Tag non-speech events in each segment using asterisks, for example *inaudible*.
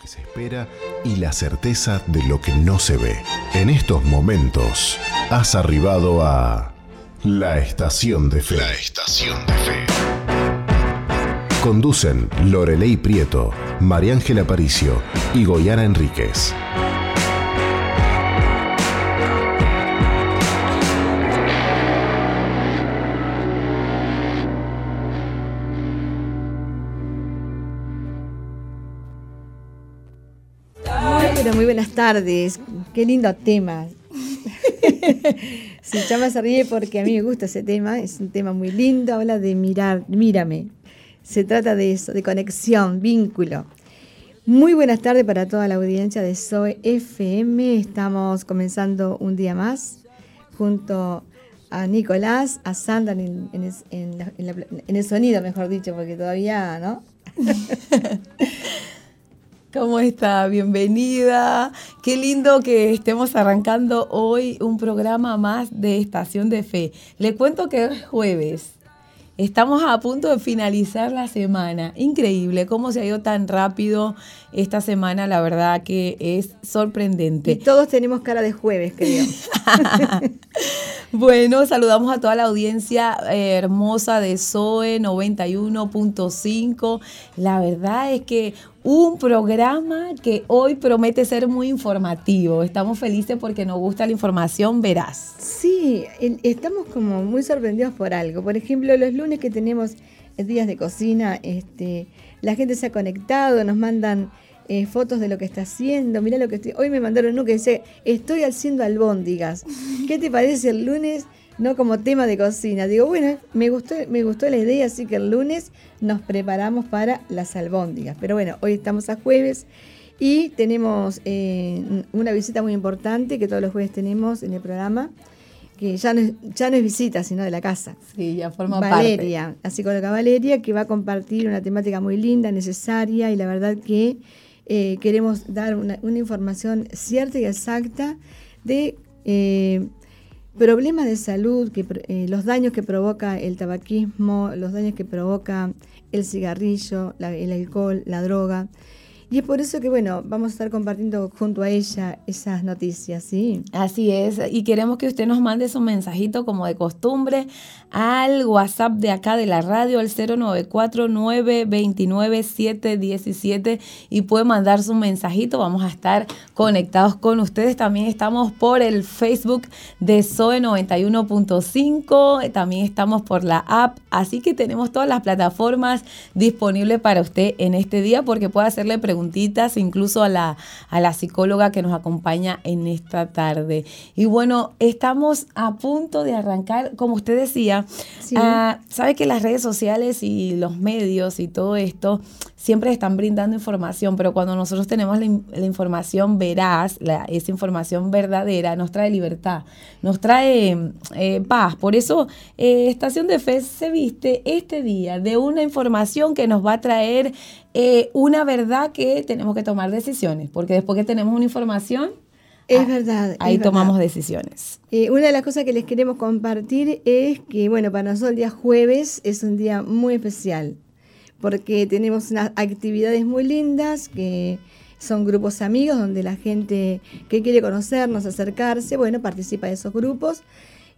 que se espera y la certeza de lo que no se ve. En estos momentos has arribado a la estación de fe. La estación de fe. Conducen Lorelei Prieto, María Ángela Aparicio y Goyana Enríquez. Buenas tardes. Qué lindo tema. *laughs* Si Chama se ríe porque a mí me gusta ese tema. Es un tema muy lindo. Habla de mirar, mírame. Se trata de eso, de conexión, vínculo. Muy buenas tardes para toda la audiencia de SOE FM. Estamos comenzando un día más junto a Nicolás, a Sandra en, en el sonido, mejor dicho, porque todavía, ¿no? *laughs* ¿Cómo está? Bienvenida. Qué lindo que estemos arrancando hoy un programa más de Estación de Fe. Le cuento que es jueves. Estamos a punto de finalizar la semana. Increíble cómo se ha ido tan rápido esta semana. La verdad que es sorprendente. Y todos tenemos cara de jueves, creo. *laughs* bueno, saludamos a toda la audiencia eh, hermosa de SOE 91.5. La verdad es que un programa que hoy promete ser muy informativo. Estamos felices porque nos gusta la información veraz. Sí, estamos como muy sorprendidos por algo. Por ejemplo, los lunes que tenemos días de cocina, este, la gente se ha conectado, nos mandan eh, fotos de lo que está haciendo. Mira lo que estoy. Hoy me mandaron uno que dice: Estoy haciendo albóndigas. ¿Qué te parece el lunes? No como tema de cocina. Digo, bueno, me gustó, me gustó la idea, así que el lunes nos preparamos para las albóndigas. Pero bueno, hoy estamos a jueves y tenemos eh, una visita muy importante que todos los jueves tenemos en el programa, que ya no es, ya no es visita, sino de la casa. Sí, ya forma Valeria, parte. la psicóloga Valeria, que va a compartir una temática muy linda, necesaria y la verdad que eh, queremos dar una, información cierta y exacta de... Eh, problemas de salud, que, eh, los daños que provoca el tabaquismo, los daños que provoca el cigarrillo, el alcohol, la droga. Y es por eso que, bueno, vamos a estar compartiendo junto a ella esas noticias, ¿sí? Así es, y queremos que usted nos mande su mensajito como de costumbre al WhatsApp de acá de la radio, el 094-929-717, y puede mandar su mensajito, vamos a estar conectados con ustedes. También estamos por el Facebook de SOE 91.5, también estamos por la app, así que tenemos todas las plataformas disponibles para usted en este día porque puede hacerle preguntas incluso a la, a la psicóloga que nos acompaña en esta tarde. Y bueno, estamos a punto de arrancar, como usted decía, ah, sabe que las redes sociales y los medios y todo esto siempre están brindando información, pero cuando nosotros tenemos la, información veraz, esa información verdadera, nos trae libertad, nos trae eh, paz. Por eso eh, Estación de Fe se viste este día de una información que nos va a traer eh, una verdad que tenemos que tomar decisiones, porque después que tenemos una información, es ah, verdad. Ahí tomamos decisiones. una de las cosas que les queremos compartir es que, bueno, para nosotros el día jueves es un día muy especial porque tenemos unas actividades muy lindas que son grupos amigos donde la gente que quiere conocernos, acercarse, bueno, participa de esos grupos.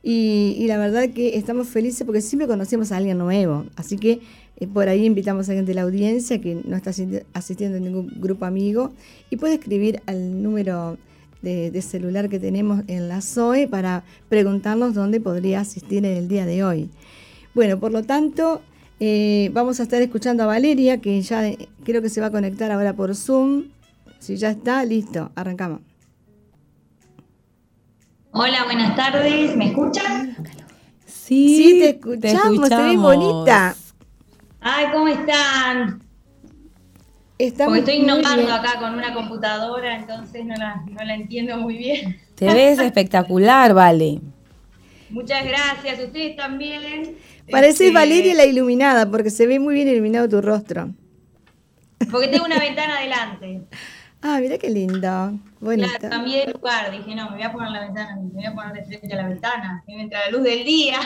Y, la verdad que estamos felices porque siempre conocemos a alguien nuevo. Así que eh, por ahí invitamos a gente de la audiencia que no está asistiendo a ningún grupo amigo y puede escribir al número de, de, celular que tenemos en la SOE para preguntarnos dónde podría asistir en el día de hoy. Bueno, por lo tanto, eh, vamos a estar escuchando a Valeria, que ya creo que se va a conectar ahora por Zoom. Si ya está, listo, arrancamos. Hola, buenas tardes, ¿me escuchan? Sí, te escuchamos, te, ves bonita. Ay, ¿cómo están? Porque estoy innovando acá con una computadora, entonces no la, no la entiendo muy bien. Te ves *laughs* espectacular, Vale. Muchas gracias, ustedes también. Pareces este, Valeria la iluminada, porque se ve muy bien iluminado tu rostro. Porque tengo una ventana adelante. Ah, mira qué lindo. Bonito. Claro, cambié de lugar. Dije, no, me voy a poner la ventana, me voy a poner de frente a la ventana, que me entra la luz del día.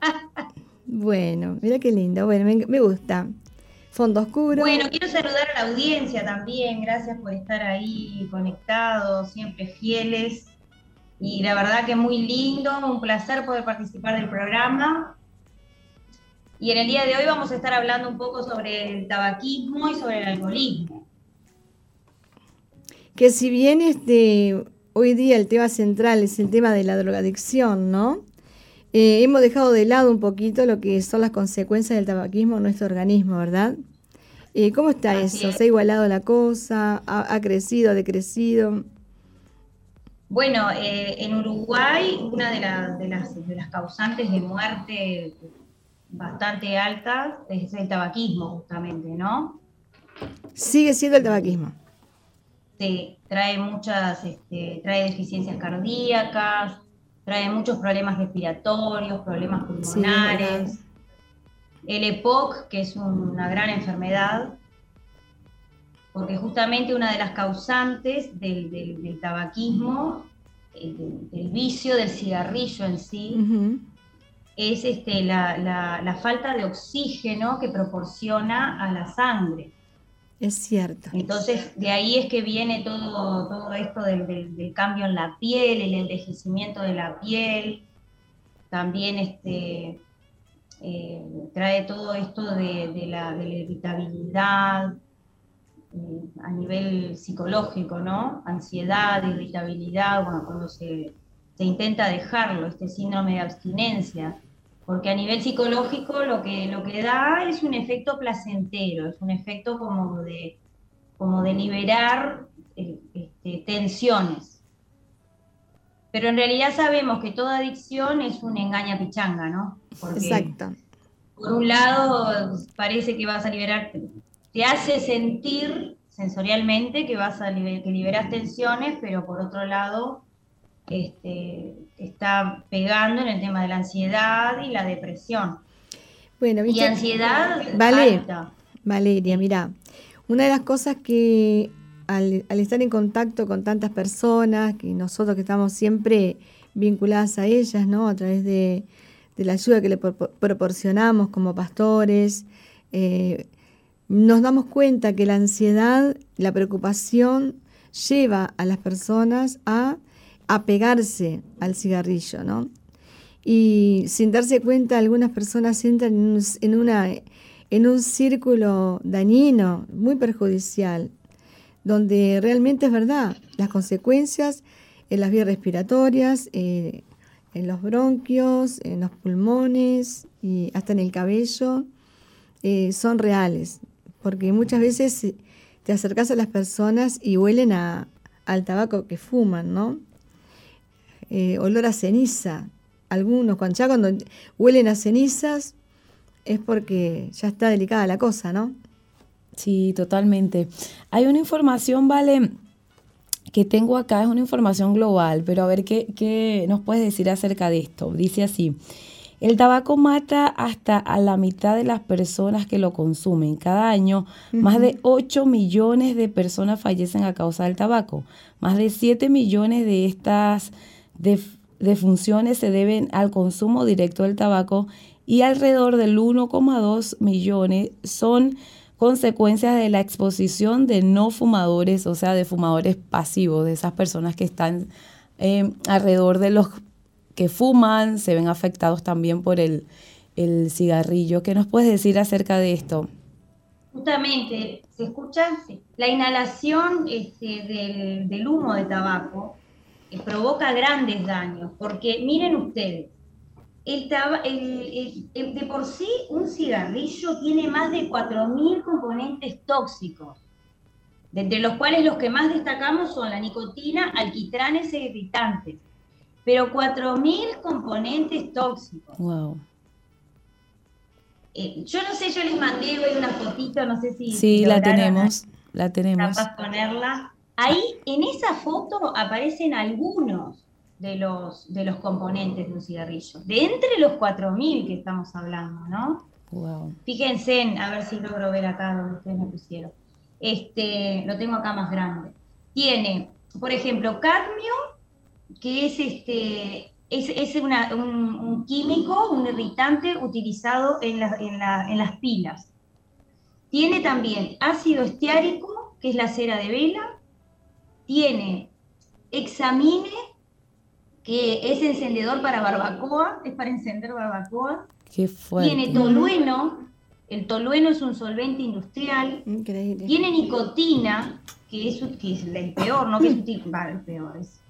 *laughs* bueno, mira qué lindo. Bueno, me, gusta. Fondo oscuro. Bueno, quiero saludar a la audiencia también. Gracias por estar ahí conectados, siempre fieles. Y la verdad que muy lindo, un placer poder participar del programa. Y en el día de hoy vamos a estar hablando un poco sobre el tabaquismo y sobre el alcoholismo. Que si bien este, hoy día el tema central es el tema de la drogadicción, ¿no? Eh, hemos dejado de lado un poquito lo que son las consecuencias del tabaquismo en nuestro organismo, ¿verdad? Eh, ¿Cómo está eso? ¿Se ha igualado la cosa? ¿Ha, crecido? ¿Ha decrecido? Bueno, eh, en Uruguay una de, de, las, de, las, causantes de muerte bastante altas es el tabaquismo, justamente, ¿no? Sigue siendo el tabaquismo. Sí, trae muchas, este, trae deficiencias cardíacas, trae muchos problemas respiratorios, problemas pulmonares. el EPOC, que es una gran enfermedad, porque justamente una de las causantes del, tabaquismo, del, vicio del cigarrillo en sí, es este, la, falta de oxígeno que proporciona a la sangre. Es cierto. Entonces, de ahí es que viene todo, todo esto del, cambio en la piel, el envejecimiento de la piel, también este, eh, trae todo esto de, la, irritabilidad eh, a nivel psicológico, ¿no? Ansiedad, irritabilidad, bueno, cuando se, se intenta dejarlo, este síndrome de abstinencia porque a nivel psicológico lo que, lo que da es un efecto placentero, es un efecto como de, como de liberar eh, este, tensiones. Pero en realidad sabemos que toda adicción es un engaña pichanga, ¿no? Exacto. Por un lado parece que vas a liberar, te hace sentir sensorialmente que vas a que liberas tensiones, pero por otro lado este, está pegando en el tema de la ansiedad y la depresión. Bueno, y ansiedad vale, Valeria, mira, una de las cosas que al, estar en contacto con tantas personas, que nosotros que estamos siempre vinculadas a ellas, ¿no? A través de, la ayuda que le proporcionamos como pastores, eh, nos damos cuenta que la ansiedad, la preocupación lleva a las personas a apegarse al cigarrillo, ¿no? Y sin darse cuenta, algunas personas entran en un, una, en un círculo dañino, muy perjudicial, donde realmente es verdad, las consecuencias en las vías respiratorias, eh, en los bronquios, en los pulmones y hasta en el cabello, eh, son reales, porque muchas veces te acercas a las personas y huelen al tabaco que fuman, ¿no? Eh, olor a ceniza. Algunos, cuando, ya cuando huelen a cenizas, es porque ya está delicada la cosa, ¿no? Sí, totalmente. Hay una información, Vale, que tengo acá, es una información global, pero a ver qué, qué nos puedes decir acerca de esto. Dice así. El tabaco mata hasta a la mitad de las personas que lo consumen. Cada año, más de 8 millones de personas fallecen a causa del tabaco. Más de 7 millones de estas de, funciones se deben al consumo directo del tabaco y alrededor del 1,2 millones son consecuencias de la exposición de no fumadores, o sea, de fumadores pasivos, de esas personas que están eh, alrededor de los que fuman, se ven afectados también por el, cigarrillo. ¿Qué nos puedes decir acerca de esto? Justamente, ¿se escucha? La inhalación este, del, del humo de tabaco provoca grandes daños, porque miren ustedes, el, de por sí un cigarrillo tiene más de 4.000 componentes tóxicos, de entre los cuales los que más destacamos son la nicotina, alquitranes e irritantes, pero 4.000 componentes tóxicos. Wow. Eh, yo no sé, yo les mandé hoy una fotito, no sé si... Sí, la tenemos, la tenemos. Capaz ponerla. Ahí en esa foto aparecen algunos de los, de los componentes de un cigarrillo, de entre los 4.000 que estamos hablando, ¿no? Fíjense, en, a ver si logro ver acá donde ustedes me pusieron. Este, lo tengo acá más grande. Tiene, por ejemplo, cadmio, que es este, es, un, químico, un irritante utilizado en, en, en las pilas. Tiene también ácido estiárico, que es la cera de vela. Tiene hexamine, que es encendedor para barbacoa, es para encender barbacoa. Qué fuerte. Tiene tolueno, el tolueno es un solvente industrial. Increíble. Tiene nicotina, que es, que es el peor, ¿no? Que es el peor, es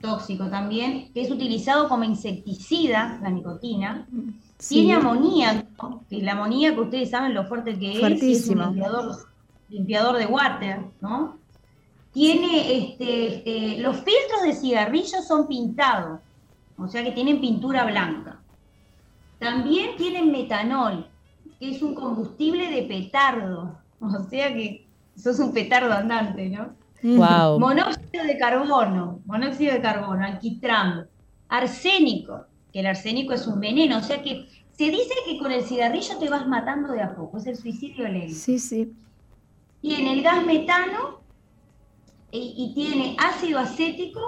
tóxico también, que es utilizado como insecticida, la nicotina. Sí. Tiene amoníaco, que la amoníaco ustedes saben lo fuerte que es, Fuertísimo. es un limpiador, limpiador de water, ¿no? Tiene este, eh, los filtros de cigarrillos son pintados, o sea que tienen pintura blanca. También tienen metanol, que es un combustible de petardo, *laughs* o sea que sos un petardo andante, ¿no? Wow. Monóxido de carbono, monóxido de carbono, alquitrán, arsénico, que el arsénico es un veneno, o sea que se dice que con el cigarrillo te vas matando de a poco, es el suicidio lento. Sí, sí. Tiene el gas metano y, y tiene ácido acético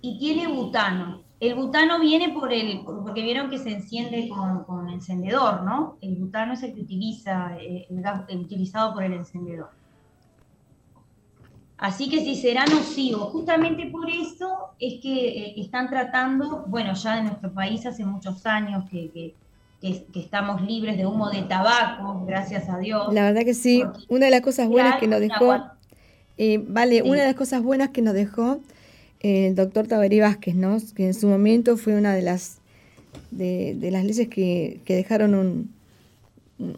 y tiene butano. El butano viene por el, por- porque vieron que se enciende con, con encendedor, ¿no? El butano es el que utiliza, eh, el gas utilizado por el encendedor. Así que si será nocivo, justamente por eso es que eh, están tratando, bueno, ya en nuestro país hace muchos años que, que- que- que estamos libres de humo de tabaco, gracias a Dios. La verdad que sí. Una de las cosas buenas que nos dejó, eh, vale, Sí. una de las cosas buenas que nos dejó eh, el doctor Tabaré Vázquez, ¿no? Que en su momento fue una de las de, de las leyes que, que dejaron un, un-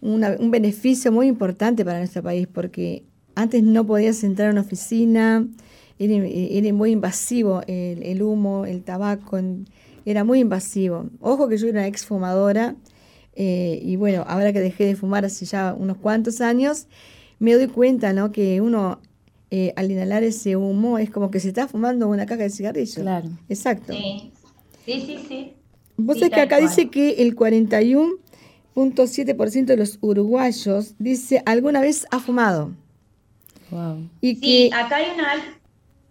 una- un beneficio muy importante para nuestro país, porque antes no podías entrar a una oficina, era, era muy invasivo el, el humo, el tabaco, era muy invasivo. Ojo que yo era una exfumadora, eh, y bueno, ahora que dejé de fumar hace ya unos cuantos años, me doy cuenta, ¿no? Que uno eh, al inhalar ese humo es como que se está fumando una caja de cigarrillo. Claro. Exacto. Sí, sí, sí. sí. Vos Sí, sabés que acá cual. dice que el 41.7% de los uruguayos dice alguna vez ha fumado. Wow. Y Sí, que acá hay una... al-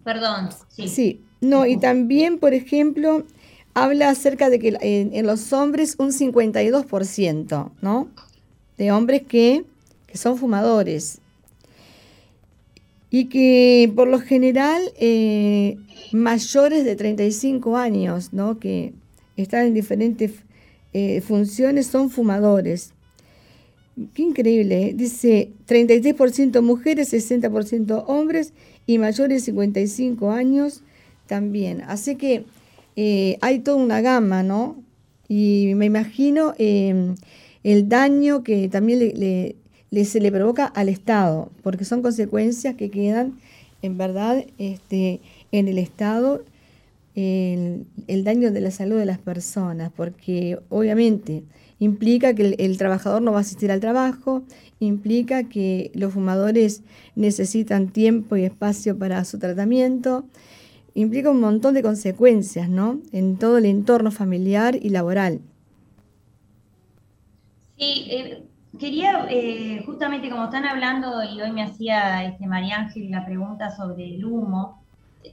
Perdón, sí. sí, no, y también, por ejemplo, habla acerca de que en, en los hombres un 52%, ¿no? De hombres que, son fumadores. Y que por lo general eh, mayores de 35 años, ¿no? Que están en diferentes eh, funciones, son fumadores. Qué increíble, ¿eh? dice 33% mujeres, 60% hombres y mayores de 55 años también. Así que eh, hay toda una gama, ¿no? Y me imagino el daño que también le- le- se le provoca al Estado, porque son consecuencias que quedan, en verdad, este, en el Estado, el, el daño de la salud de las personas, porque obviamente implica que el, trabajador no va a asistir al trabajo, implica que los fumadores necesitan tiempo y espacio para su tratamiento, implica un montón de consecuencias, ¿no? En todo el entorno familiar y laboral. Sí, eh, quería, eh, justamente como están hablando, y hoy me hacía este María Ángel la pregunta sobre el humo,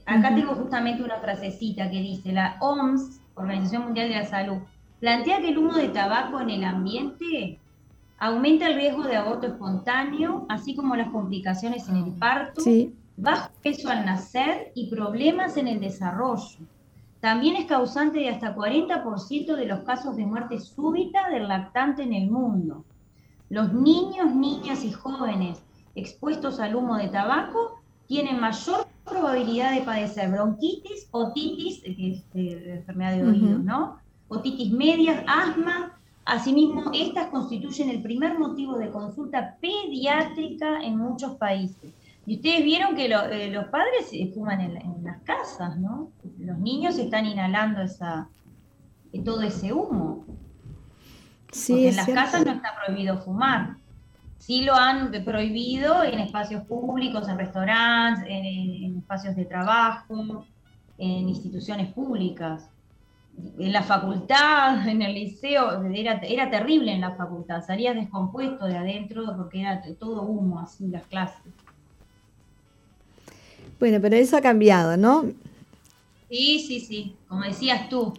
acá tengo justamente una frasecita que dice, la OMS, Organización Mundial de la Salud, plantea que el humo de tabaco en el ambiente aumenta el riesgo de aborto espontáneo, así como las complicaciones en el parto, Sí, bajo peso al nacer y problemas en el desarrollo. También es causante de hasta 40% de los casos de muerte súbita del lactante en el mundo. Los niños, niñas y jóvenes expuestos al humo de tabaco tienen mayor probabilidad de padecer bronquitis, otitis, que es eh, la enfermedad de oído, Ujú. ¿no? Otitis medias, asma. Asimismo, estas constituyen el primer motivo de consulta pediátrica en muchos países. Y ustedes vieron que lo- eh, los padres fuman en, en las casas, ¿no? Los niños están inhalando esa, todo ese humo. Sí, porque en las cierto. casas no está prohibido fumar. Sí lo han prohibido en espacios públicos, en restaurantes, en, en espacios de trabajo, en instituciones públicas. En la facultad, *laughs* en el liceo, era, era terrible en la facultad. Salías descompuesto de adentro porque era todo humo así las clases. Bueno, pero eso ha cambiado, ¿no? Sí, sí, sí, como decías tú,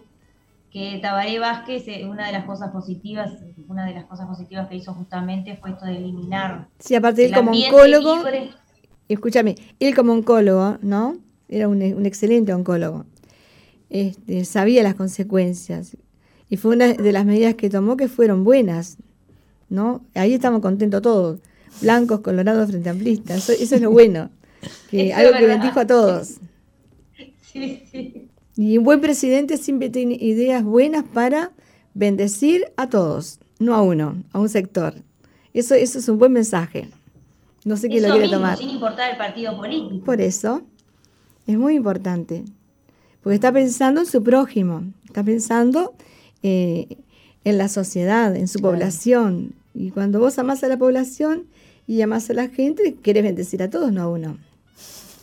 que Tabaré Vázquez, eh, una de las cosas positivas, una de las cosas positivas que hizo justamente fue esto de eliminar. Sí, aparte él como oncólogo, escúchame, él como oncólogo, ¿no? Era un, excelente oncólogo. Este, sabía las consecuencias y fue una de las medidas que tomó que fueron buenas, ¿no? Ahí estamos contentos todos, blancos, colorados, frente amplistas, eso, eso es lo bueno, que *laughs* algo que bendijo a todos. *laughs* Sí, sí. Y un buen presidente siempre tiene ideas buenas para bendecir a todos, no a uno, a un sector. Eso, eso es un buen mensaje. No sé quién lo quiere tomar. Sin importar el partido político. Por eso, es muy importante. Porque está pensando en su prójimo, está pensando eh, en la sociedad, en su población. Y cuando vos amás a la población y amás a la gente, querés bendecir a todos, no a uno.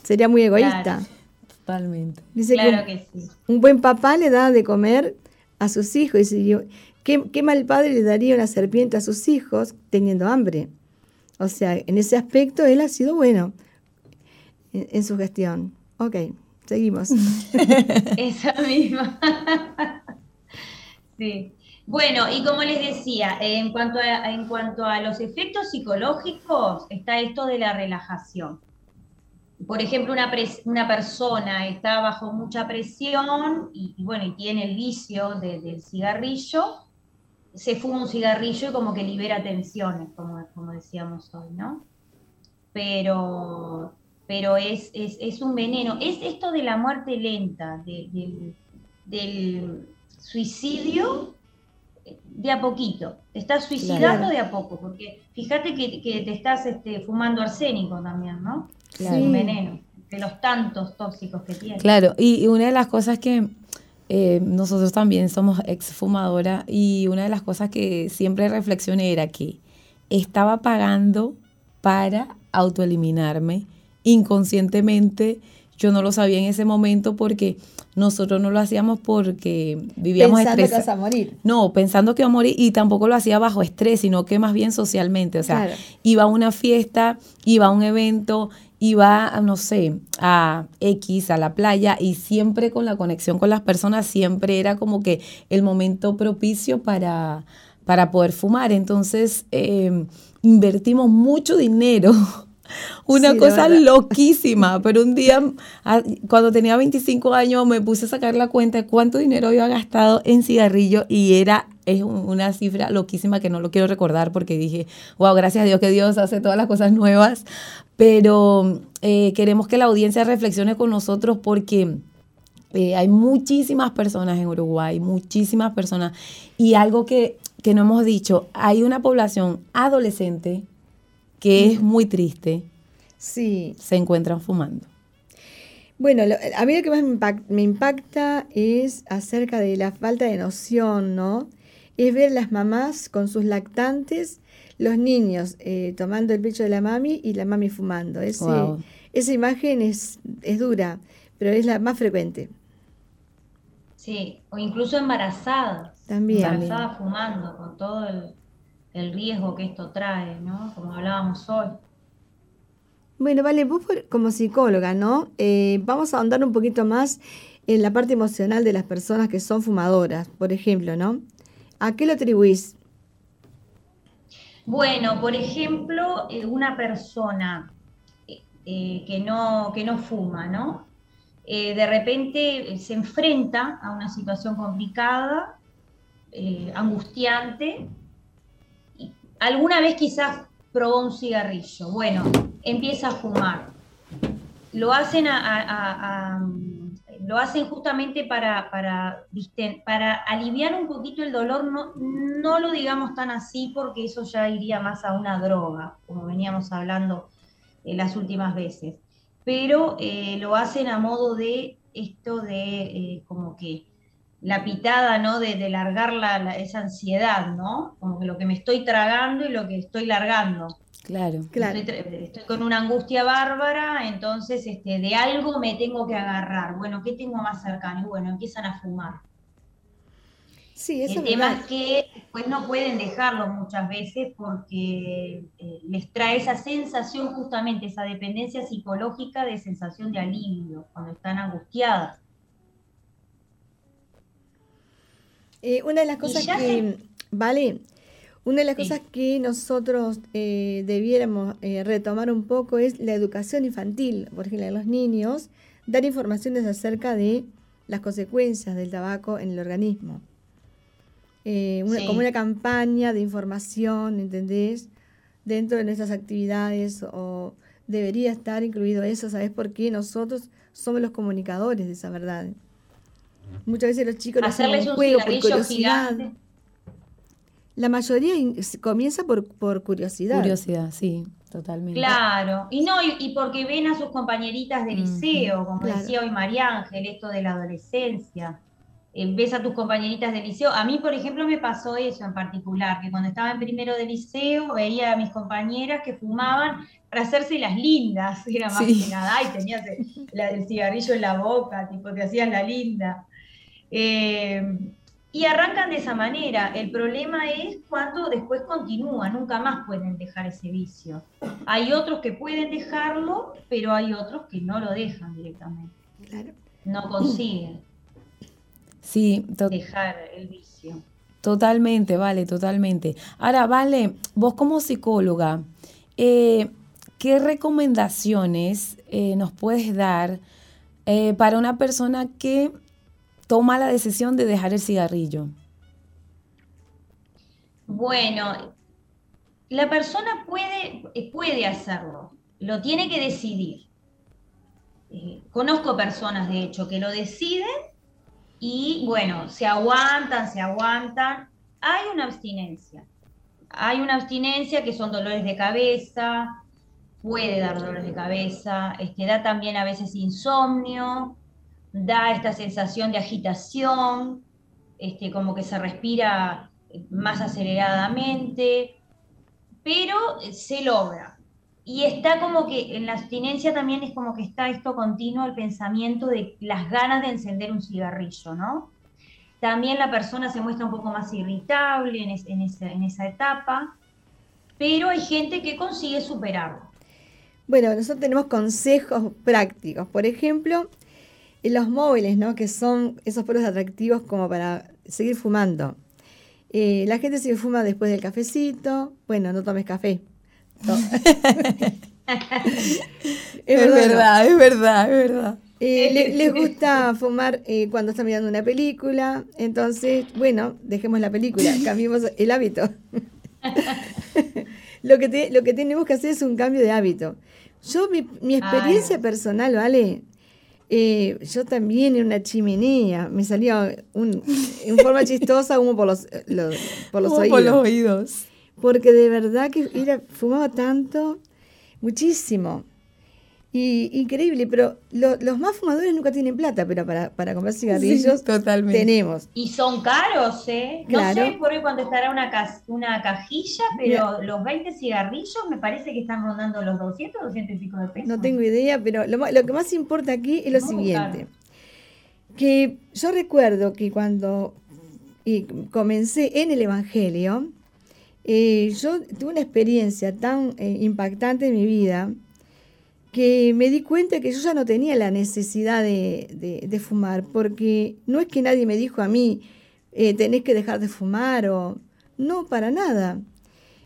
Sería muy egoísta. Totalmente. Dice que, un buen papá le da de comer a sus hijos. Dice, ¿qué, ¿qué, mal padre le daría una serpiente a sus hijos teniendo hambre? O sea, en ese aspecto él ha sido bueno en, su gestión. Ok, seguimos. *laughs* Esa misma. *laughs* sí. Bueno, y como les decía, en cuanto, en cuanto a los efectos psicológicos, está esto de la relajación por ejemplo, una, una, persona está bajo mucha presión y, bueno, y tiene el vicio del cigarrillo, se fuma un cigarrillo y como que libera tensiones, como, como decíamos hoy, ¿no? Pero, pero es, es, un veneno. Es esto de la muerte lenta, del suicidio de a poquito. Te estás suicidando de a poco, porque fíjate que, te estás este, fumando arsénico también, ¿no? Claro. veneno, de los tantos tóxicos que tiene. Claro, y, una de las cosas que eh, nosotros también somos ex fumadora y una de las cosas que siempre reflexioné era que estaba pagando para autoeliminarme inconscientemente. Yo no lo sabía en ese momento porque nosotros no lo hacíamos porque vivíamos pensando que a morir. No, pensando que iba a morir y tampoco lo hacía bajo estrés, sino que más bien socialmente. O sea, iba a una fiesta, iba a un evento, iba, no sé, a X, a la playa y siempre con la conexión con las personas, siempre era como que el momento propicio para, para poder fumar. Entonces, em, invertimos mucho dinero. *laughs* Una cosa loquísima, *laughs* pero un día, cuando tenía 25 años, me puse a sacar la cuenta de cuánto dinero había gastado en cigarrillo y era es una cifra loquísima que no lo quiero recordar porque dije, wow, gracias a Dios que Dios hace todas las cosas nuevas, pero eh, queremos que la audiencia reflexione con nosotros porque eh, hay muchísimas personas en Uruguay, muchísimas personas. Y algo que, que no hemos dicho, hay una población adolescente que es muy triste. Sí. Se encuentran fumando. Bueno, a mí lo que más me impacta, es acerca de la falta de noción, ¿no? Es ver las mamás con sus lactantes los niños eh, tomando el pecho de la mami y la mami fumando. Esa imagen es, es dura, pero es la más frecuente. Sí, o incluso embarazadas. También. Embarazadas fumando, con todo el, riesgo que esto trae, ¿no? Como hablábamos hoy. Bueno, vale, vos como psicóloga, ¿no? Eh, vamos a ahondar un poquito más en la parte emocional de las personas que son fumadoras, por ejemplo, ¿no? ¿A qué lo atribuís? Bueno, por ejemplo, eh, una persona eh, eh, que, no, que no fuma, ¿no? de repente se enfrenta a una situación complicada, angustiante, alguna vez quizás probó un cigarrillo, bueno, empieza a fumar. Lo hacen a lo hacen justamente para, para, para aliviar un poquito el dolor, no, no lo digamos tan así porque eso ya iría más a una droga, como veníamos hablando en las últimas veces, pero eh, lo hacen a modo de esto de eh, como que la pitada, ¿no? De, de largar la, esa ansiedad, ¿no? Como que lo que me estoy tragando y lo que estoy largando. Claro, claro. Estoy, con una angustia bárbara, entonces este, de algo me tengo que agarrar. Bueno, ¿qué tengo más cercano? Y bueno, empiezan a fumar. Sí, eso El tema es que pues no pueden dejarlo muchas veces porque eh, les trae esa sensación, justamente esa dependencia psicológica de sensación de alivio cuando están angustiadas. Eh, una de las cosas que, vale, una de las cosas que nosotros eh, debiéramos eh, retomar un poco es la educación infantil, por ejemplo, a los niños, dar informaciones acerca de las consecuencias del tabaco en el organismo. Como una campaña de información, ¿entendés? Dentro de nuestras actividades o debería estar incluido eso, ¿sabes por qué? Nosotros somos los comunicadores de esa verdad. Muchas veces los chicos hacerles un juego por curiosidad. La mayoría comienza por, por curiosidad. Curiosidad, sí, totalmente. Claro, y no, y, porque ven a sus compañeritas de liceo, como decía hoy María Ángel, esto de la adolescencia. Eh, ves a tus compañeritas de liceo. A mí, por ejemplo, me pasó eso en particular, que cuando estaba en primero de liceo veía a mis compañeras que fumaban para hacerse las lindas, era más que nada, y tenías el, cigarrillo en la boca, tipo, te hacías la linda. Eh, y arrancan de esa manera. El problema es cuando después continúa, nunca más pueden dejar ese vicio. Hay otros que pueden dejarlo, pero hay otros que no lo dejan directamente. Claro. No consiguen sí, dejar el vicio. Totalmente, vale, totalmente. Ahora, vale, vos como psicóloga, eh, ¿qué recomendaciones eh, nos puedes dar eh, para una persona que toma la decisión de dejar el cigarrillo? Bueno, la persona puede, puede hacerlo, lo tiene que decidir. conozco personas, de hecho, que lo deciden y bueno, se aguantan, se aguantan. Hay una abstinencia. Hay una abstinencia que son dolores de cabeza, puede dar dolores de cabeza, este, da también a veces insomnio, da esta sensación de agitación, este, como que se respira más aceleradamente, pero se logra. Y está como que en la abstinencia también es como que está esto continuo, el pensamiento de las ganas de encender un cigarrillo, ¿no? También la persona se muestra un poco más irritable en, en, esa, etapa, pero hay gente que consigue superarlo. Bueno, nosotros tenemos consejos prácticos. Por ejemplo, en los móviles, ¿no? Que son esos polos atractivos como para seguir fumando. Eh, la gente se fuma después del cafecito. Bueno, no tomes café. *laughs* es, verdad, es verdad, es verdad. Eh, les gusta fumar eh, cuando están mirando una película, entonces, bueno, dejemos la película, *laughs* cambiemos el hábito. *laughs* lo, que lo que tenemos que hacer es un cambio de hábito. Yo, mi, experiencia personal, ¿vale? Eh, yo también en una chimenea, me salía un, en forma chistosa humo por los, por los oídos. Por los oídos porque de verdad que era, fumaba tanto, muchísimo. Y, increíble, pero los más fumadores nunca tienen plata, pero para, para comprar cigarrillos totalmente. tenemos. Y son caros, ¿eh? No sé por qué cuando estará una, una cajilla, pero los 20 cigarrillos me parece que están rondando los 200, 200 y pico de pesos. No tengo idea, pero lo, lo que más importa aquí es lo siguiente. Que yo recuerdo que cuando y comencé en el Evangelio, eh, yo tuve una experiencia tan eh, impactante en mi vida que me di cuenta que yo ya no tenía la necesidad de, fumar, porque no es que nadie me dijo a mí, eh, tenés que dejar de fumar o... No, para nada.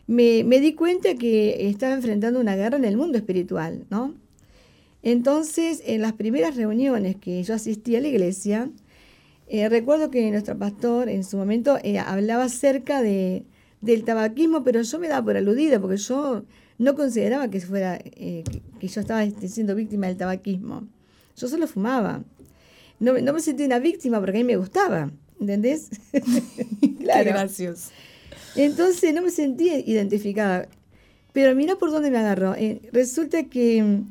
Me, di cuenta que estaba enfrentando una guerra en el mundo espiritual, ¿no? Entonces, en las primeras reuniones que yo asistí a la iglesia, recuerdo que nuestro pastor en su momento hablaba acerca de, del tabaquismo, pero yo me daba por aludida porque yo no consideraba que fuera eh, que, yo estaba este, siendo víctima del tabaquismo. Yo solo fumaba. No, no me sentí una víctima porque a mí me gustaba, ¿entendés? *laughs* claro. Gracias. Entonces no me sentí identificada. Pero mira por dónde me agarró. Eh, resulta que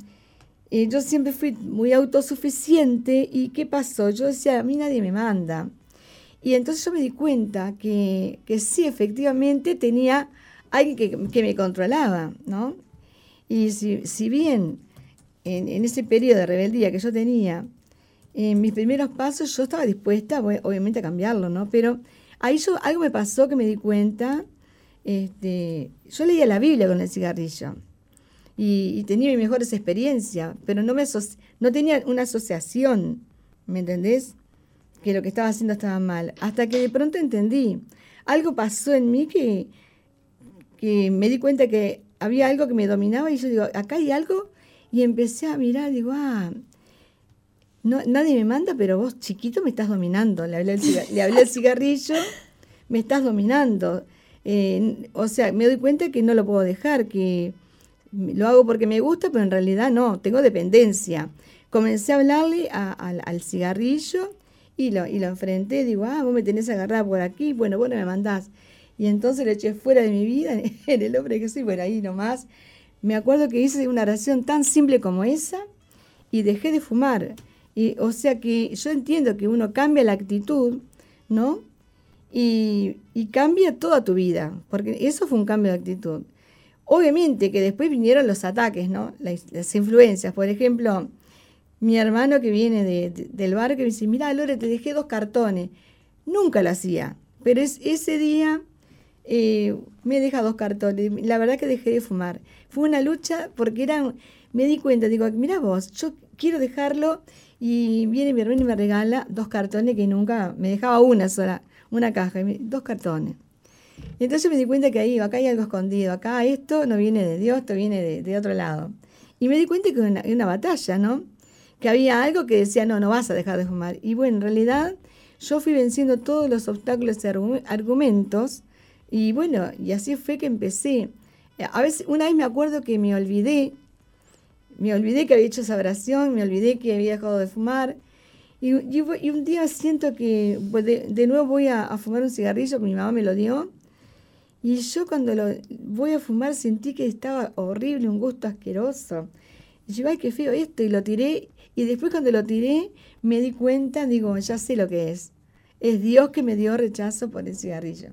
eh, yo siempre fui muy autosuficiente y ¿qué pasó? Yo decía, a mí nadie me manda. Y entonces yo me di cuenta que, sí, efectivamente tenía alguien que, me controlaba, ¿no? Y si, bien en, ese periodo de rebeldía que yo tenía, en mis primeros pasos yo estaba dispuesta, obviamente, a cambiarlo, ¿no? Pero ahí yo, algo me pasó que me di cuenta, este, yo leía la Biblia con el cigarrillo y, tenía mis mejores experiencias, pero no, me no tenía una asociación, ¿me entendés? que lo que estaba haciendo estaba mal. Hasta que de pronto entendí. Algo pasó en mí que, que me di cuenta que había algo que me dominaba y yo digo, acá hay algo. Y empecé a mirar, digo, ah, no, nadie me manda, pero vos chiquito me estás dominando. Le hablé al, cigarrillo, me estás dominando. Eh, o sea, me doy cuenta que no lo puedo dejar, que lo hago porque me gusta, pero en realidad no, tengo dependencia. Comencé a hablarle al cigarrillo y lo, y lo enfrenté, digo, ah, vos me tenés agarrada por aquí, bueno, vos no me mandás. Y entonces le eché fuera de mi vida *laughs* en el hombre que soy, por ahí nomás. Me acuerdo que hice una oración tan simple como esa y dejé de fumar. Y, o sea que yo entiendo que uno cambia la actitud, ¿no? Y, cambia toda tu vida, porque eso fue un cambio de actitud. Obviamente que después vinieron los ataques, ¿no? Las, influencias. Por ejemplo, mi hermano que viene del bar que me dice, mira, Lore, te dejé dos cartones. Nunca lo hacía, pero es, ese día eh, me deja dos cartones. La verdad que dejé de fumar. Fue una lucha porque eran, me di cuenta, digo, mira vos, yo quiero dejarlo y viene mi hermano y me regala dos cartones que nunca, me dejaba una sola, una caja, dos cartones. Entonces me di cuenta que ahí, acá hay algo escondido, acá esto no viene de Dios, esto viene de, otro lado. Y me di cuenta que era una, batalla, ¿no? Que había algo que decía, no, no vas a dejar de fumar. Y bueno, en realidad yo fui venciendo todos los obstáculos y argumentos y bueno, y así fue que empecé. A veces, una vez me acuerdo que me olvidé me olvidé que había hecho esa oración, me olvidé que había dejado de fumar. Y, y, un día siento que pues, de, nuevo voy a, fumar un cigarrillo mi mamá me lo dio. Y yo cuando lo voy a fumar sentí que estaba horrible, un gusto asqueroso. Y yo, ay, qué feo esto. Y lo tiré. Y después cuando lo tiré me di cuenta, digo, ya sé lo que es. Es Dios que me dio rechazo por el cigarrillo.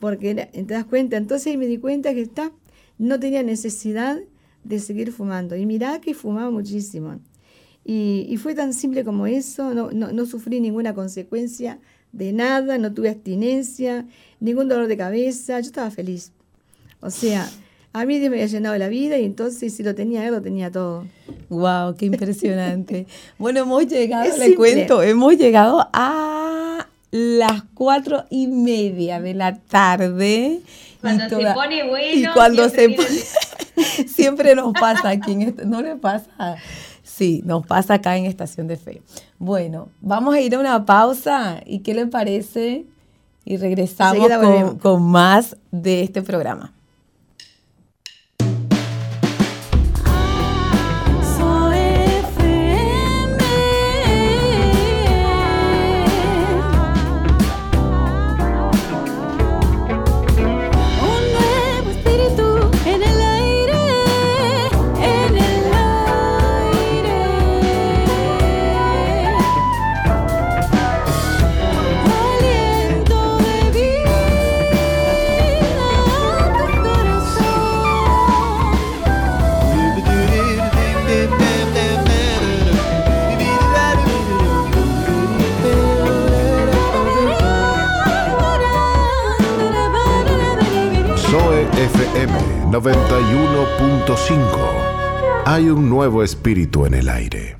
Porque te das cuenta. Entonces me di cuenta que está, no tenía necesidad de seguir fumando. Y mirá que fumaba muchísimo. Y, fue tan simple como eso, no, no, sufrí ninguna consecuencia de nada, no tuve abstinencia, ningún dolor de cabeza, yo estaba feliz. O sea, a mí Dios me había llenado la vida y entonces si lo tenía él, lo tenía todo. ¡Wow! ¡Qué impresionante! *laughs* bueno, hemos llegado, le cuento, hemos llegado a las cuatro y media de la tarde. Cuando se pone bueno. Y cuando se pone... *laughs* Siempre nos pasa aquí en este, ¿no le pasa? Sí, nos pasa acá en Estación de Fe. Bueno, vamos a ir a una pausa y ¿qué le parece? Y regresamos con, con más de este programa. 91.5. Hay un nuevo espíritu en el aire.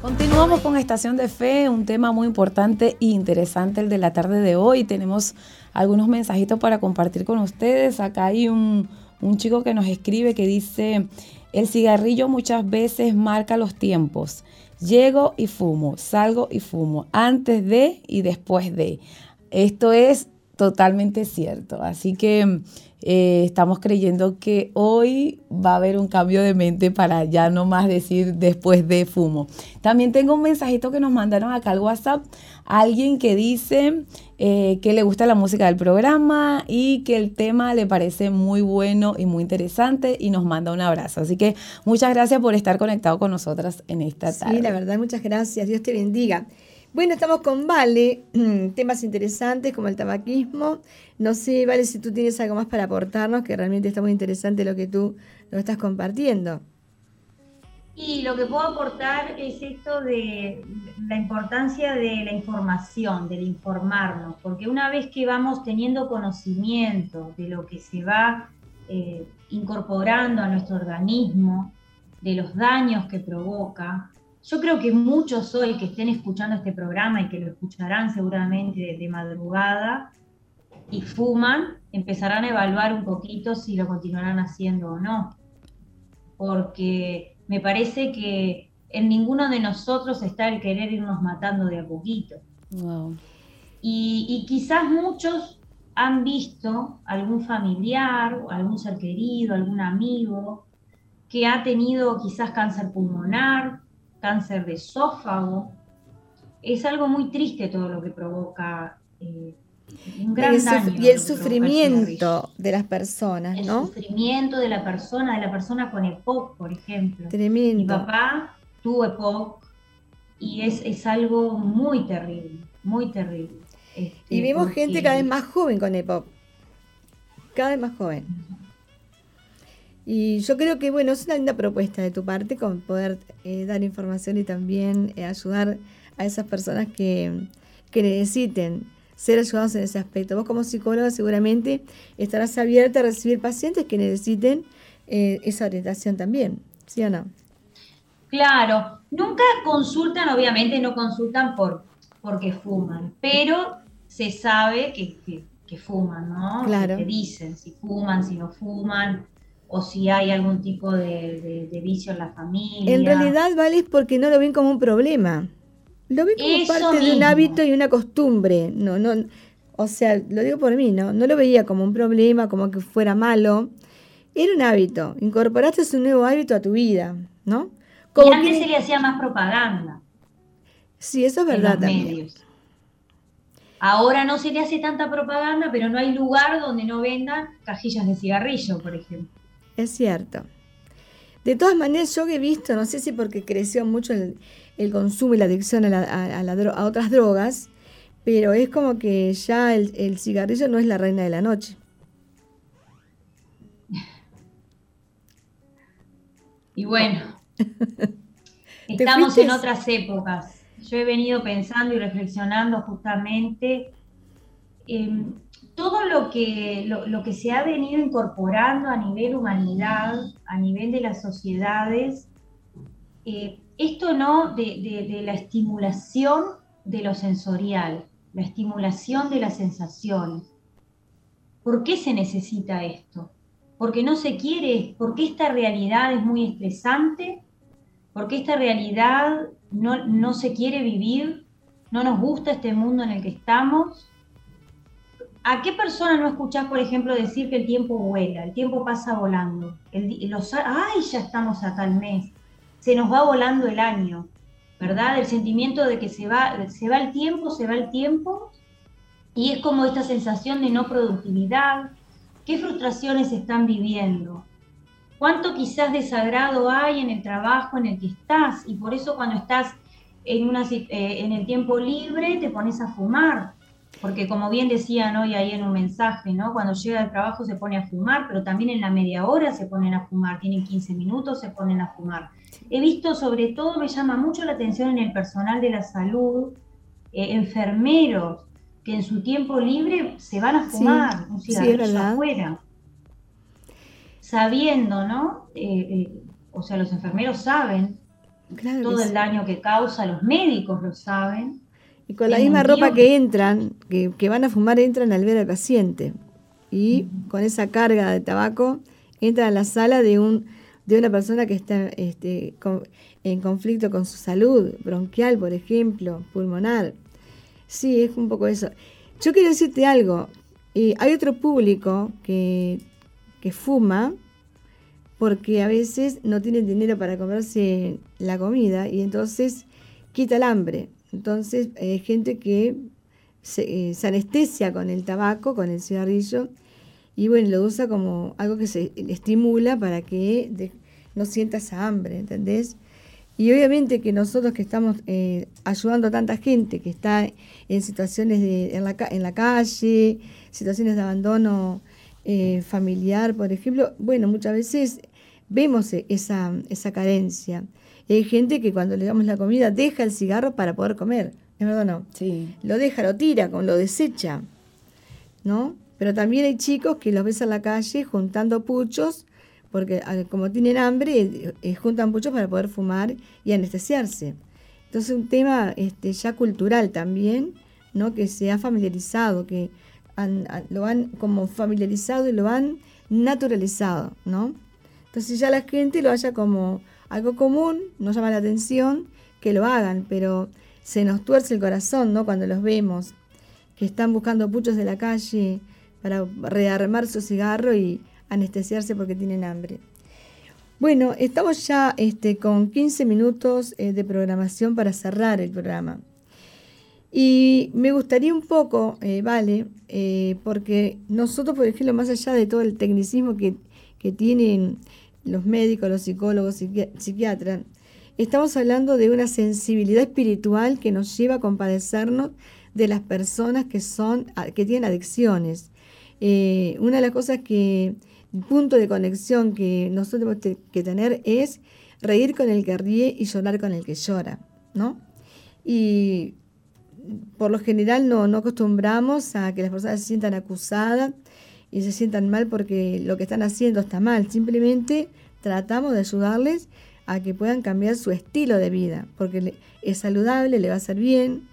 Continuamos con Estación de Fe, un tema muy importante e interesante el de la tarde de hoy. Tenemos algunos mensajitos para compartir con ustedes. Acá hay un, un chico que nos escribe que dice, el cigarrillo muchas veces marca los tiempos. Llego y fumo, salgo y fumo, antes de y después de. Esto es totalmente cierto. Así que eh, estamos creyendo que hoy va a haber un cambio de mente para ya no más decir después de fumo. También tengo un mensajito que nos mandaron acá al WhatsApp, alguien que dice eh, que le gusta la música del programa y que el tema le parece muy bueno y muy interesante y nos manda un abrazo. Así que muchas gracias por estar conectado con nosotras en esta tarde. Sí, la verdad, muchas gracias. Dios te bendiga. Bueno, estamos con Vale, *clears throat* temas interesantes como el tabaquismo. No sé, Vale, si tú tienes algo más para aportarnos, que realmente está muy interesante lo que tú nos estás compartiendo. Y lo que puedo aportar es esto de la importancia de la información, del informarnos, porque una vez que vamos teniendo conocimiento de lo que se va eh, incorporando a nuestro organismo, de los daños que provoca, yo creo que muchos hoy que estén escuchando este programa y que lo escucharán seguramente de, madrugada y fuman, empezarán a evaluar un poquito si lo continuarán haciendo o no. Porque me parece que en ninguno de nosotros está el querer irnos matando de a poquito. Y, y, quizás muchos han visto algún familiar, algún ser querido, algún amigo que ha tenido quizás cáncer pulmonar, cáncer de esófago. Es algo muy triste todo lo que provoca eh, un gran daño. Y el sufrimiento de las personas, ¿no? El sufrimiento de la persona, de la persona con EPOC, por ejemplo. Tremendo. Mi papá tuvo EPOC y es, es algo muy terrible, muy terrible. Este, y vemos gente cada vez más joven con EPOC. Cada vez más joven. Y yo creo que, bueno, es una linda propuesta de tu parte con poder eh, dar información y también eh, ayudar a esas personas que, necesiten ser ayudados en ese aspecto. Vos como psicóloga seguramente estarás abierta a recibir pacientes que necesiten eh, esa orientación también, ¿sí o no? Claro, nunca consultan, obviamente no consultan por porque fuman, pero se sabe que, que, fuman, ¿no? Claro. Que dicen si fuman, si no fuman, o si hay algún tipo de, vicio en la familia. En realidad, vale, es porque no lo ven como un problema. Lo ven como parte de un hábito y una costumbre. No, no, o sea, lo digo por mí, ¿no? No lo veía como un problema, como que fuera malo. Era un hábito. Incorporaste un nuevo hábito a tu vida, ¿no? Como y antes se le hacía más propaganda. Sí, eso es verdad también. Ahora no se le hace tanta propaganda, pero no hay lugar donde no vendan cajillas de cigarrillo, por ejemplo. Es cierto. De todas maneras, yo he visto, no sé si porque creció mucho el, consumo y la adicción a, otras drogas, pero es como que ya el, cigarrillo no es la reina de la noche. Y bueno, *laughs* estamos en otras épocas. Yo he venido pensando y reflexionando justamente en todo lo que, lo, que se ha venido incorporando a nivel humanidad, a nivel de las sociedades, eh, esto no de, la estimulación de lo sensorial, la estimulación de las sensaciones. ¿Por qué se necesita esto? Porque no se quiere, porque esta realidad es muy estresante, porque esta realidad no, no se quiere vivir, no nos gusta este mundo en el que estamos ¿A qué persona no escuchás, por ejemplo, decir que el tiempo vuela, el tiempo pasa volando? ¡Ay, ya estamos a tal mes! Se nos va volando el año, ¿verdad? El sentimiento de que se va, se va el tiempo, se va el tiempo, y es como esta sensación de no productividad. ¿Qué frustraciones están viviendo? ¿Cuánto quizás desagrado hay en el trabajo en el que estás? Y por eso cuando estás en, una, eh, en el tiempo libre te pones a fumar porque como bien decían hoy ahí en un mensaje, ¿no? Cuando llega al trabajo se pone a fumar, pero también en la media hora se ponen a fumar, tienen 15 minutos, se ponen a fumar. He visto, sobre todo, me llama mucho la atención en el personal de la salud, eh, enfermeros, que en su tiempo libre se van a fumar un cigarrillo afuera. Sabiendo, ¿no? Eh, eh, o sea, los enfermeros saben todo el daño que causa, los médicos lo saben, y con la misma ropa que entran, que, van a fumar, entran al ver al paciente. Y con esa carga de tabaco, entran a la sala de, un, de una persona que está este, en conflicto con su salud, bronquial, por ejemplo, pulmonar. Sí, es un poco eso. Yo quiero decirte algo. Eh, hay otro público que, que fuma porque a veces no tienen dinero para comerse la comida y entonces quita el hambre. Entonces, hay gente que se, eh, se, anestesia con el tabaco, con el cigarrillo, y bueno, lo usa como algo que se estimula para que no sienta esa hambre, ¿entendés? Y obviamente que nosotros que estamos eh, ayudando a tanta gente que está en situaciones de, en, la, calle, situaciones de abandono eh, familiar, por ejemplo, bueno, muchas veces vemos esa, esa carencia hay gente que cuando le damos la comida deja el cigarro para poder comer. ¿Es verdad o no? Sí. Lo deja, lo tira, lo desecha. ¿No? Pero también hay chicos que los ves en la calle juntando puchos porque como tienen hambre, eh, juntan puchos para poder fumar y anestesiarse. Entonces un tema este, ya cultural también, ¿no? que se ha familiarizado, que lo han como familiarizado y lo han naturalizado, ¿no? Entonces ya la gente lo haya como algo común, nos llama la atención que lo hagan, pero se nos tuerce el corazón, ¿no? Cuando los vemos, que están buscando puchos de la calle para rearmar su cigarro y anestesiarse porque tienen hambre. Bueno, estamos ya este, con 15 minutos eh, de programación para cerrar el programa. Y me gustaría un poco, eh, vale, eh, porque nosotros, por ejemplo, más allá de todo el tecnicismo que, que tienen los médicos, los psicólogos, psiquiatras, estamos hablando de una sensibilidad espiritual que nos lleva a compadecernos de las personas que, son, que tienen adicciones. una de las cosas que punto de conexión que nosotros tenemos que tener es reír con el que ríe y llorar con el que llora, ¿no? Y por lo general no, no acostumbramos a que las personas se sientan acusadas y se sientan mal porque lo que están haciendo está mal. Simplemente tratamos de ayudarles a que puedan cambiar su estilo de vida, porque es saludable, le va a hacer bien,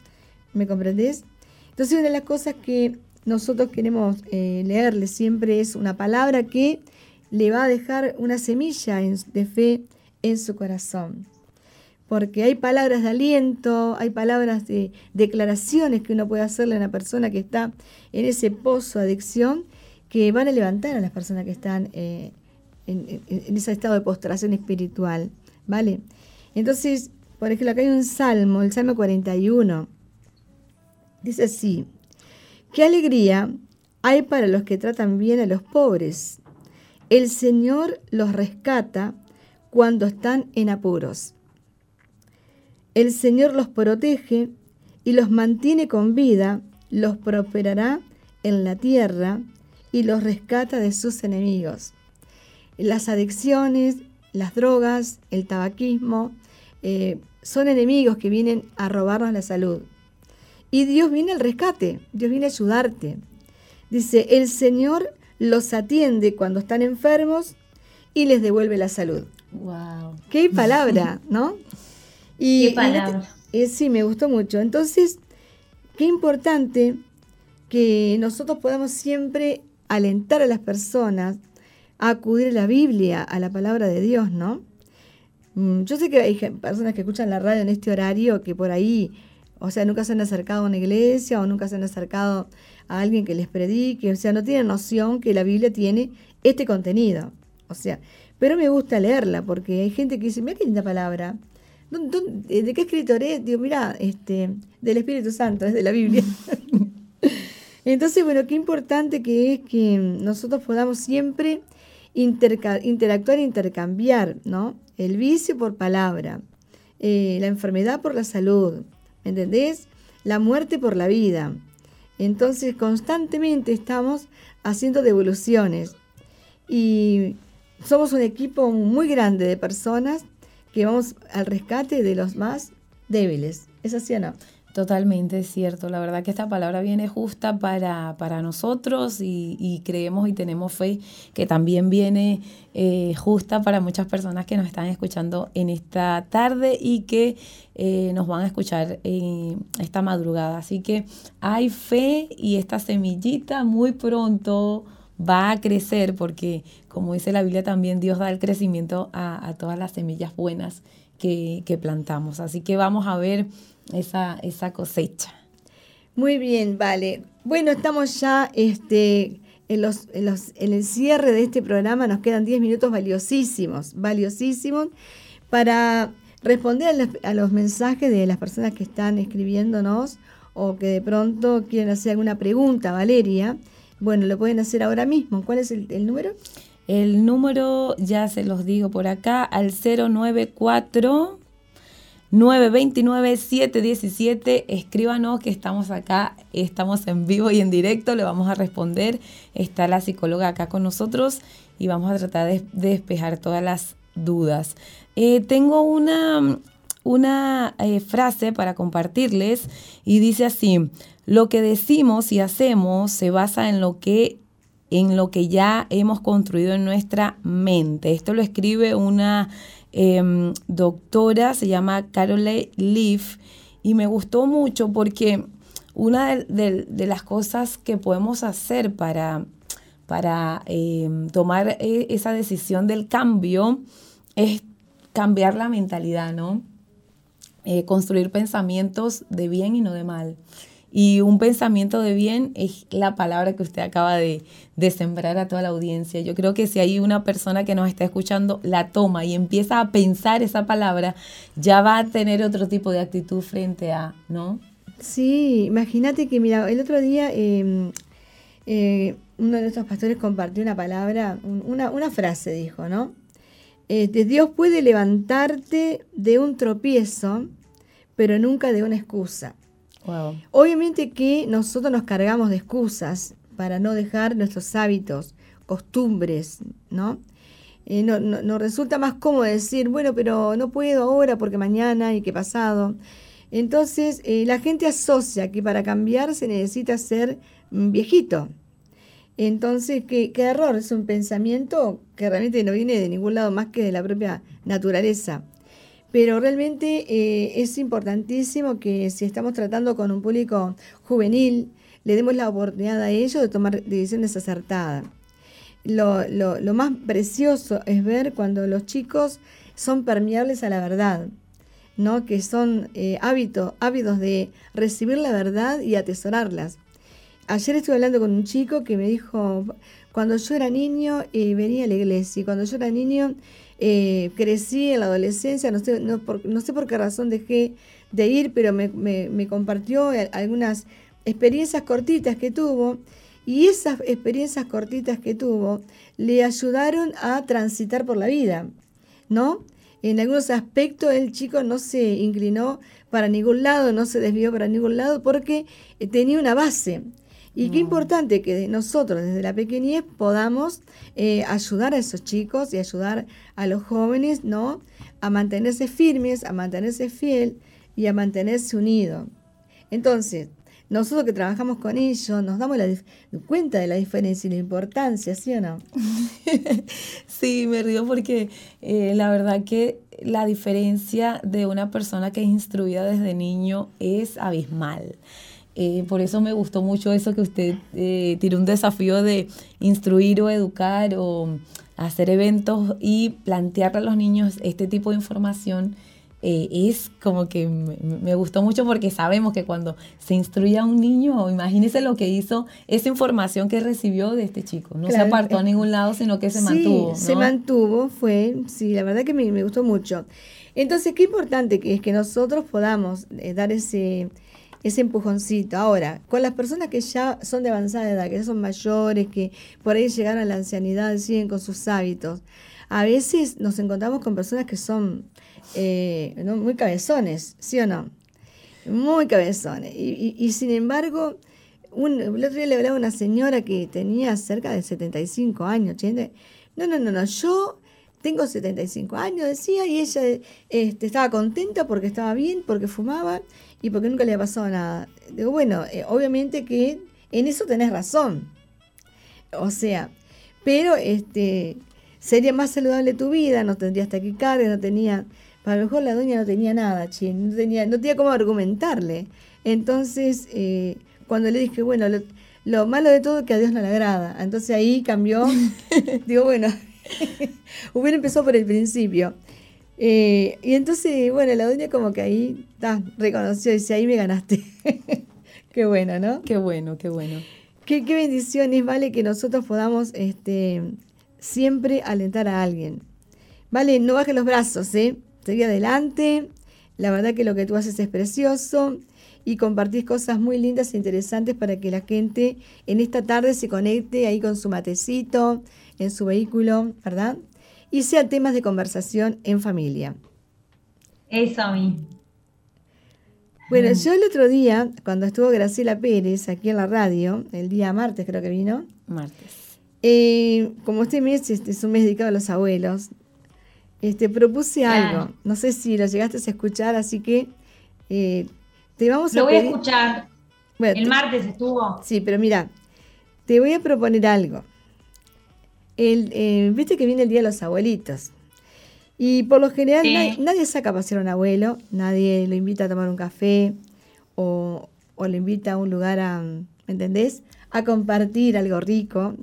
¿me comprendés? Entonces una de las cosas que nosotros queremos eh, leerle siempre es una palabra que le va a dejar una semilla de fe en su corazón. Porque hay palabras de aliento, hay palabras de declaraciones que uno puede hacerle a una persona que está en ese pozo de adicción que van a levantar a las personas que están eh, en, ese estado de postración espiritual. ¿Vale? Entonces, por ejemplo, acá hay un salmo, el Salmo 41. Dice así, Qué alegría hay para los que tratan bien a los pobres. El Señor los rescata cuando están en apuros. El Señor los protege y los mantiene con vida, los prosperará en la tierra y los rescata de sus enemigos. Las adicciones, las drogas, el tabaquismo, eh, son enemigos que vienen a robarnos la salud. Y Dios viene al rescate, Dios viene a ayudarte. Dice, el Señor los atiende cuando están enfermos y les devuelve la salud. ¡Wow! ¡Qué palabra, *laughs* ¿no? Y, ¿Qué palabra? Eh, sí, me gustó mucho. Entonces, qué importante que nosotros podamos siempre alentar a las personas a acudir a la Biblia, a la palabra de Dios, ¿no? Mm, yo sé que hay personas que escuchan la radio en este horario que por ahí o sea, nunca se han acercado a una iglesia o nunca se han acercado a alguien que les predique. O sea, no tienen noción que la Biblia tiene este contenido. O sea, pero me gusta leerla porque hay gente que dice, mira qué linda palabra. ¿De qué escritor es? Digo, mira, este, del Espíritu Santo, es de la Biblia. *laughs* Entonces, bueno, qué importante que es que nosotros podamos siempre interactuar e intercambiar, ¿no? El vicio por palabra, eh, la enfermedad por la salud, ¿entendés? La muerte por la vida. Entonces constantemente estamos haciendo devoluciones y somos un equipo muy grande de personas que vamos al rescate de los más débiles. ¿Es así o no? Totalmente cierto. La verdad que esta palabra viene justa para, para nosotros y, creemos y tenemos fe que también viene eh, justa para muchas personas que nos están escuchando en esta tarde y que eh, nos van a escuchar esta madrugada. Así que hay fe y esta semillita muy pronto va a crecer porque, como dice la Biblia, también Dios da el crecimiento a, todas las semillas buenas que plantamos. Así que vamos a ver esa, esa cosecha. Muy bien, vale. Bueno, estamos ya este, en, los, en, los, en el cierre de este programa. Nos quedan 10 minutos valiosísimos, valiosísimos para responder a los, mensajes de las personas que están escribiéndonos o que de pronto quieren hacer alguna pregunta, Valeria. Bueno, lo pueden hacer ahora mismo. ¿Cuál es el, el número? El número, ya se los digo por acá, al 094 929-717. Escríbanos que estamos acá, estamos en vivo y en directo, le vamos a responder. Está la psicóloga acá con nosotros y vamos a tratar de, despejar todas las dudas. Eh, tengo una, una eh, frase para compartirles y dice así, lo que decimos y hacemos se basa en lo que en lo que ya hemos construido en nuestra mente. Esto lo escribe una em, doctora, se llama Carole Leaf, y me gustó mucho porque una de, las cosas que podemos hacer para, para em, tomar e, esa decisión del cambio es cambiar la mentalidad, ¿no? Eh, construir pensamientos de bien y no de mal. Y un pensamiento de bien es la palabra que usted acaba de, sembrar a toda la audiencia. Yo creo que si hay una persona que nos está escuchando, la toma y empieza a pensar esa palabra, ya va a tener otro tipo de actitud frente a, ¿no? Sí, imagínate que, mira, el otro día em, eh, uno de nuestros pastores compartió una palabra, una, frase, dijo, ¿no? Este, Dios puede levantarte de un tropiezo, pero nunca de una excusa. Obviamente que nosotros nos cargamos de excusas para no dejar nuestros hábitos, costumbres, ¿no? Eh, no, nos resulta más cómodo decir, bueno, pero no puedo ahora porque mañana y qué pasado. Entonces, eh, la gente asocia que para cambiar se necesita ser viejito. Entonces, ¿qué, qué error, es un pensamiento que realmente no viene de ningún lado más que de la propia naturaleza. Pero realmente eh, es importantísimo que si estamos tratando con un público juvenil, le demos la oportunidad a ellos de tomar decisiones acertadas. Lo, lo, más precioso es ver cuando los chicos son permeables a la verdad, ¿no? que son eh, hábitos, ávidos de recibir la verdad y atesorarlas. Ayer estuve hablando con un chico que me dijo, cuando yo era niño eh, venía a la iglesia y cuando yo era niño eh, crecí en la adolescencia, no sé, no, por, no sé por qué razón dejé de ir, pero me, me, compartió algunas experiencias cortitas que tuvo y esas experiencias cortitas que tuvo le ayudaron a transitar por la vida, ¿no? En algunos aspectos el chico no se inclinó para ningún lado, no se desvió para ningún lado porque eh, tenía una base. Y qué importante que nosotros desde la pequeñez podamos eh, ayudar a esos chicos y ayudar a los jóvenes, ¿no? A mantenerse firmes, a mantenerse fiel y a mantenerse unidos. Entonces, nosotros que trabajamos con ellos nos damos la cuenta de la diferencia y la importancia, ¿sí o no? *laughs* sí, me río porque eh, la verdad que la diferencia de una persona que es instruida desde niño es abismal. Eh, por eso me gustó mucho eso que usted eh, tiró un desafío de instruir o educar o hacer eventos y plantearle a los niños este tipo de información. Eh, es como que me, gustó mucho porque sabemos que cuando se instruye a un niño, imagínese lo que hizo esa información que recibió de este chico. No se apartó a ningún lado, sino que se mantuvo. Se mantuvo, fue, sí, la verdad que me, me, gustó mucho. Entonces, qué importante que es que nosotros podamos dar ese, ese empujoncito. Ahora, con las personas que ya son de avanzada edad, que ya son mayores, que por ahí llegaron a la ancianidad, siguen con sus hábitos, a veces nos encontramos con personas que son eh, muy cabezones, ¿sí o no? Muy cabezones. Y, sin embargo, un, el otro día le hablaba a una señora que tenía cerca de 75 años, 80. No, no, no, no, yo tengo 75 años, decía, y ella este, estaba contenta porque estaba bien, porque fumaba y porque nunca le ha pasado nada. Digo, bueno, eh, obviamente que en eso tenés razón. O sea, pero este sería más saludable tu vida, no tendrías taquicardia, no tenía, para lo mejor la doña no tenía nada, che, no tenía, no tenía cómo argumentarle. Entonces, eh, cuando le dije, bueno, lo, malo de todo es que a Dios no le agrada. Entonces ahí cambió. *laughs* Digo, bueno, *laughs* hubiera empezado por el principio. Eh, y entonces, bueno, la doña como que ahí ta, reconoció y dice, ahí me ganaste. *laughs* qué bueno, ¿no? Qué bueno, qué bueno. Qué, qué bendiciones, vale, que nosotros podamos este, siempre alentar a alguien. Vale, no bajes los brazos, ¿eh? Seguí adelante. La verdad que lo que tú haces es precioso y compartís cosas muy lindas e interesantes para que la gente en esta tarde se conecte ahí con su matecito, en su vehículo, ¿verdad? Y sean temas de conversación en familia. Eso a mí. Bueno, yo el otro día, cuando estuvo Graciela Pérez aquí en la radio, el día martes creo que vino. Martes. Eh, como este mes este, es un mes dedicado a los abuelos, este, propuse algo. No sé si lo llegaste a escuchar, así que eh, te vamos a. Lo voy a escuchar. el martes estuvo. Sí, pero mira, te voy a proponer algo. El, eh, viste que viene el Día de los Abuelitos. Y por lo general Sí. nadie, nadie saca a pasear a un abuelo, nadie lo invita a tomar un café o, o lo invita a un lugar a, ¿me entendés? A compartir algo rico.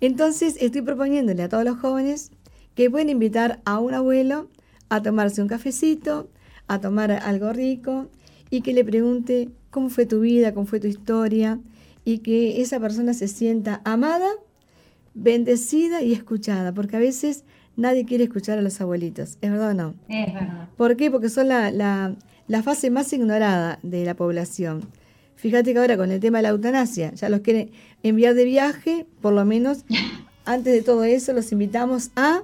Entonces estoy proponiéndole a todos los jóvenes que pueden invitar a un abuelo a tomarse un cafecito, a tomar algo rico y que le pregunte cómo fue tu vida, cómo fue tu historia y que esa persona se sienta amada, bendecida y escuchada, porque a veces nadie quiere escuchar a los abuelitos, ¿es verdad o no? Es verdad. ¿Por qué? Porque son la, la- la fase más ignorada de la población. Fíjate que ahora con el tema de la eutanasia, ya los quieren enviar de viaje, por lo menos *laughs* antes de todo eso los invitamos a,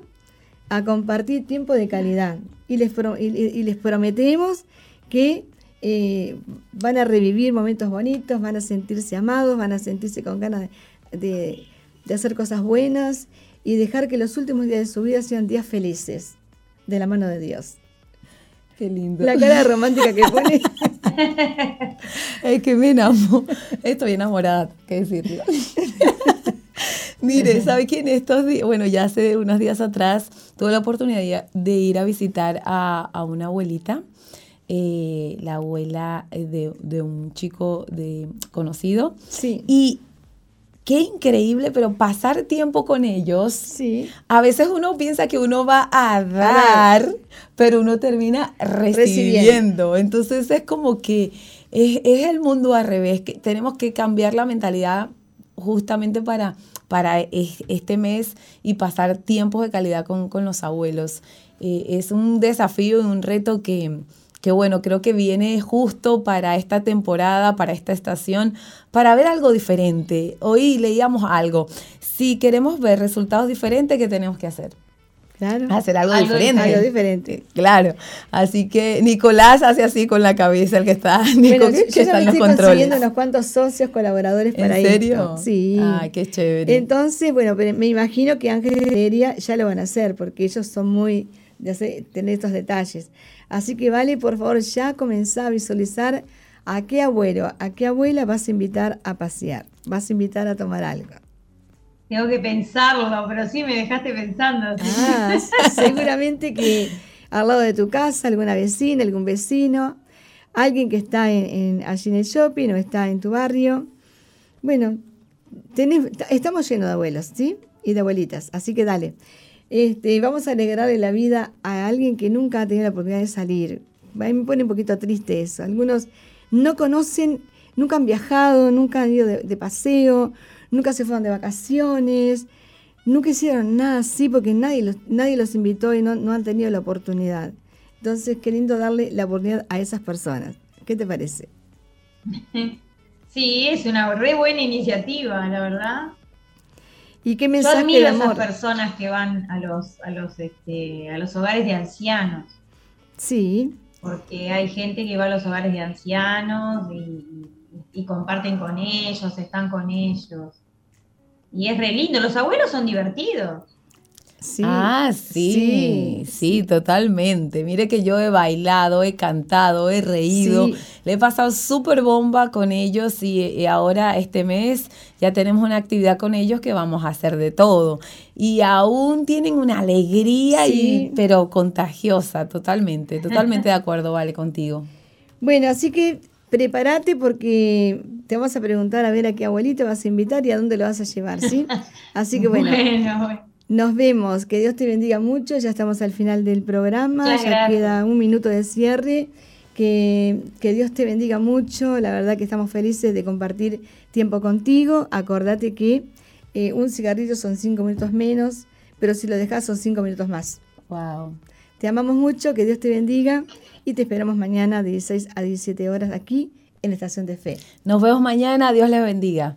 a compartir tiempo de calidad y les, pro- y, les prometemos que eh, van a revivir momentos bonitos, van a sentirse amados, van a sentirse con ganas de, de- de hacer cosas buenas y dejar que los últimos días de su vida sean días felices de la mano de Dios. Qué lindo. La cara romántica que pone. *laughs* Es que me enamoro. Estoy enamorada, qué decirlo. *laughs* Mire, ¿sabe quién estos días? Bueno, ya hace unos días atrás tuve la oportunidad de ir a visitar a, a una abuelita, eh, la abuela eh, de, de un chico de, conocido. Sí. Y qué increíble, pero pasar tiempo con ellos. Sí. A veces uno piensa que uno va a dar, pero uno termina recibiendo. Recibiendo. Entonces es como que es, es el mundo al revés, que tenemos que cambiar la mentalidad justamente para, para es- este mes y pasar tiempos de calidad con, con los abuelos. Eh, es un desafío y un reto que, que, bueno, creo que viene justo para esta temporada, para esta estación, para ver algo diferente. Hoy leíamos algo. Si queremos ver resultados diferentes, ¿qué tenemos que hacer? Claro. Hacer algo, Algo diferente. Algo diferente. Claro. Así que Nicolás hace así con la cabeza, el que está, *laughs* Nico, Bueno, yo, que yo está en los estoy controles. consiguiendo unos cuantos socios, colaboradores ¿En para serio? esto. Sí. Ay, qué chévere. Entonces, bueno, pero me imagino que Ángeles de Heredia ya lo van a hacer, porque ellos son muy de hacer- tener estos detalles. Así que vale, por favor, ya comenzá a visualizar a qué abuelo, a qué abuela vas a invitar a pasear, vas a invitar a tomar algo. Tengo que pensarlo, pero sí me dejaste pensando. Ah, *laughs* seguramente que al lado de tu casa, alguna vecina, algún vecino, alguien que está en, en- allí en el shopping o está en tu barrio. Bueno, tenés- ta- estamos llenos de abuelos, ¿sí? Y de abuelitas, así que dale. Este, vamos a alegrarle la vida a alguien que nunca ha tenido la oportunidad de salir. A mí me pone un poquito triste eso. Algunos no conocen, nunca han viajado, nunca han ido de, paseo, nunca se fueron de vacaciones, nunca hicieron nada así porque nadie los, invitó y no, no han tenido la oportunidad. Entonces, qué lindo darle la oportunidad a esas personas. ¿Qué te parece? *laughs* Sí, es una re buena iniciativa, la verdad. ¿Y qué Yo mensaje admiro de a esas amor? personas que van a los, a los, este, a los hogares de ancianos, Sí, porque hay gente que va a los hogares de ancianos y, y comparten con ellos, están con ellos. Y es re lindo, los abuelos son divertidos. Sí. ah, sí, sí, totalmente. Mire que yo he bailado, he cantado, he reído, Sí. le he pasado súper bomba con ellos y, y ahora este mes ya tenemos una actividad con ellos que vamos a hacer de todo. Y aún tienen una alegría, y, pero contagiosa, totalmente, totalmente de acuerdo, *laughs* vale, contigo. Bueno, así que prepárate porque te vamos a preguntar a ver a qué abuelito vas a invitar y a dónde lo vas a llevar, ¿sí? *laughs* Así que bueno, Bueno, bueno. Nos vemos. Que Dios te bendiga mucho. Ya estamos al final del programa. Muchas ya gracias. queda un minuto de cierre. Que, que Dios te bendiga mucho. La verdad que estamos felices de compartir tiempo contigo. Acordate que eh, un cigarrillo son cinco minutos menos, pero si lo dejas son cinco minutos más. Wow. Te amamos mucho, que Dios te bendiga y te esperamos mañana de 16 a 17 horas aquí en la Estación de Fe. Nos vemos mañana, Dios les bendiga.